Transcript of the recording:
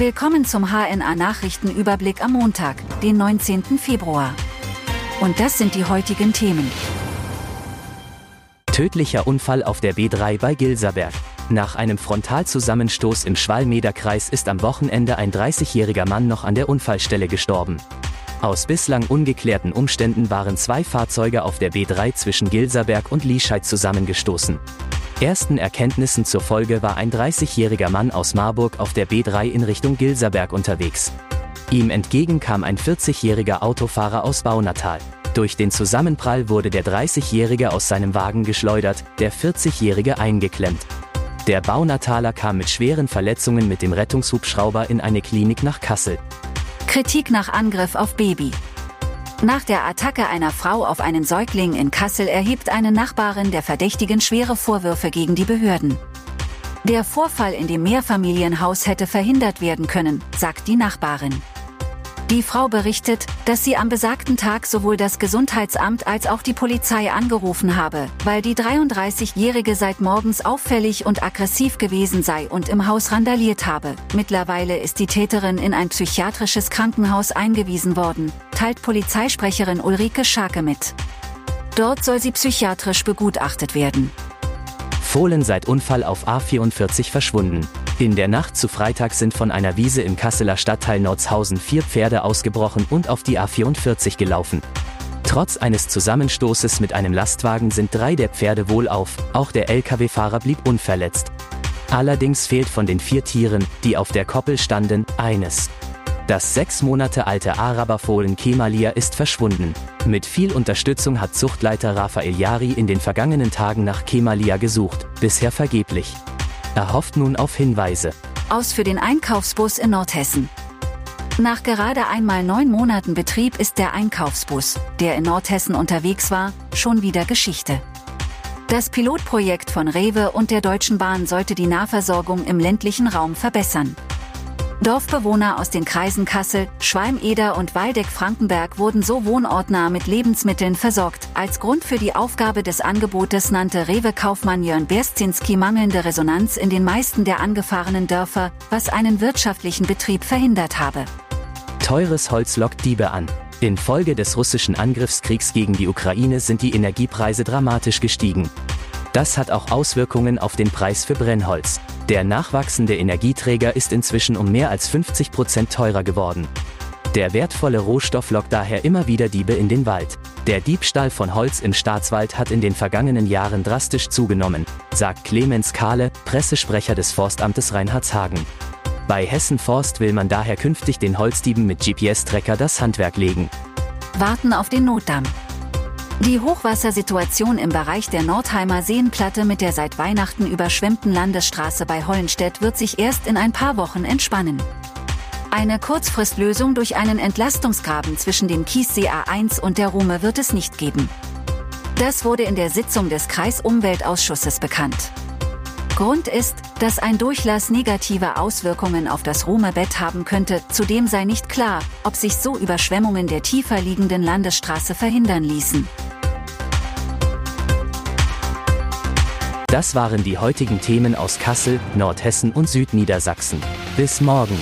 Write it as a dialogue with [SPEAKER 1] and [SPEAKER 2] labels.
[SPEAKER 1] Willkommen zum HNA Nachrichtenüberblick am Montag, den 19. Februar. Und das sind die heutigen Themen.
[SPEAKER 2] Tödlicher Unfall auf der B3 bei Gilserberg. Nach einem Frontalzusammenstoß im Schwalmederkreis ist am Wochenende ein 30-jähriger Mann noch an der Unfallstelle gestorben. Aus bislang ungeklärten Umständen waren zwei Fahrzeuge auf der B3 zwischen Gilserberg und Liescheid zusammengestoßen. Ersten Erkenntnissen zur Folge war ein 30-jähriger Mann aus Marburg auf der B3 in Richtung Gilserberg unterwegs. Ihm entgegen kam ein 40-jähriger Autofahrer aus Baunatal. Durch den Zusammenprall wurde der 30-jährige aus seinem Wagen geschleudert, der 40-jährige eingeklemmt. Der Baunataler kam mit schweren Verletzungen mit dem Rettungshubschrauber in eine Klinik nach Kassel.
[SPEAKER 1] Kritik nach Angriff auf Baby. Nach der Attacke einer Frau auf einen Säugling in Kassel erhebt eine Nachbarin der Verdächtigen schwere Vorwürfe gegen die Behörden. Der Vorfall in dem Mehrfamilienhaus hätte verhindert werden können, sagt die Nachbarin. Die Frau berichtet, dass sie am besagten Tag sowohl das Gesundheitsamt als auch die Polizei angerufen habe, weil die 33-Jährige seit morgens auffällig und aggressiv gewesen sei und im Haus randaliert habe. Mittlerweile ist die Täterin in ein psychiatrisches Krankenhaus eingewiesen worden, teilt Polizeisprecherin Ulrike Scharke mit. Dort soll sie psychiatrisch begutachtet werden.
[SPEAKER 2] Fohlen seit Unfall auf A44 verschwunden. In der Nacht zu Freitag sind von einer Wiese im Kasseler Stadtteil Nordshausen vier Pferde ausgebrochen und auf die A44 gelaufen. Trotz eines Zusammenstoßes mit einem Lastwagen sind drei der Pferde wohlauf, auch der Lkw-Fahrer blieb unverletzt. Allerdings fehlt von den vier Tieren, die auf der Koppel standen, eines. Das sechs Monate alte Araberfohlen Kemalia ist verschwunden. Mit viel Unterstützung hat Zuchtleiter Raphael Jari in den vergangenen Tagen nach Kemalia gesucht, bisher vergeblich. Er hofft nun auf Hinweise.
[SPEAKER 1] Aus für den Einkaufsbus in Nordhessen. Nach gerade einmal neun Monaten Betrieb ist der Einkaufsbus, der in Nordhessen unterwegs war, schon wieder Geschichte. Das Pilotprojekt von Rewe und der Deutschen Bahn sollte die Nahversorgung im ländlichen Raum verbessern. Dorfbewohner aus den Kreisen Kassel, Schwalm-Eder und Waldeck-Frankenberg wurden so wohnortnah mit Lebensmitteln versorgt. Als Grund für die Aufgabe des Angebotes nannte Rewe-Kaufmann Jörn Berstinski mangelnde Resonanz in den meisten der angefahrenen Dörfer, was einen wirtschaftlichen Betrieb verhindert habe.
[SPEAKER 2] Teures Holz lockt Diebe an. Infolge des russischen Angriffskriegs gegen die Ukraine sind die Energiepreise dramatisch gestiegen. Das hat auch Auswirkungen auf den Preis für Brennholz. Der nachwachsende Energieträger ist inzwischen um mehr als 50 Prozent teurer geworden. Der wertvolle Rohstoff lockt daher immer wieder Diebe in den Wald. Der Diebstahl von Holz im Staatswald hat in den vergangenen Jahren drastisch zugenommen, sagt Clemens Kahle, Pressesprecher des Forstamtes Reinhardshagen. Bei Hessen Forst will man daher künftig den Holzdieben mit GPS-Trecker das Handwerk legen.
[SPEAKER 1] Warten auf den Notdamm. Die Hochwassersituation im Bereich der Nordheimer Seenplatte mit der seit Weihnachten überschwemmten Landesstraße bei Hollenstedt wird sich erst in ein paar Wochen entspannen. Eine Kurzfristlösung durch einen Entlastungsgraben zwischen dem Kiessee A1 und der Ruhme wird es nicht geben. Das wurde in der Sitzung des Kreisumweltausschusses bekannt. Grund ist, dass ein Durchlass negative Auswirkungen auf das Ruhmebett haben könnte, zudem sei nicht klar, ob sich so Überschwemmungen der tiefer liegenden Landesstraße verhindern ließen.
[SPEAKER 2] Das waren die heutigen Themen aus Kassel, Nordhessen und Südniedersachsen. Bis morgen.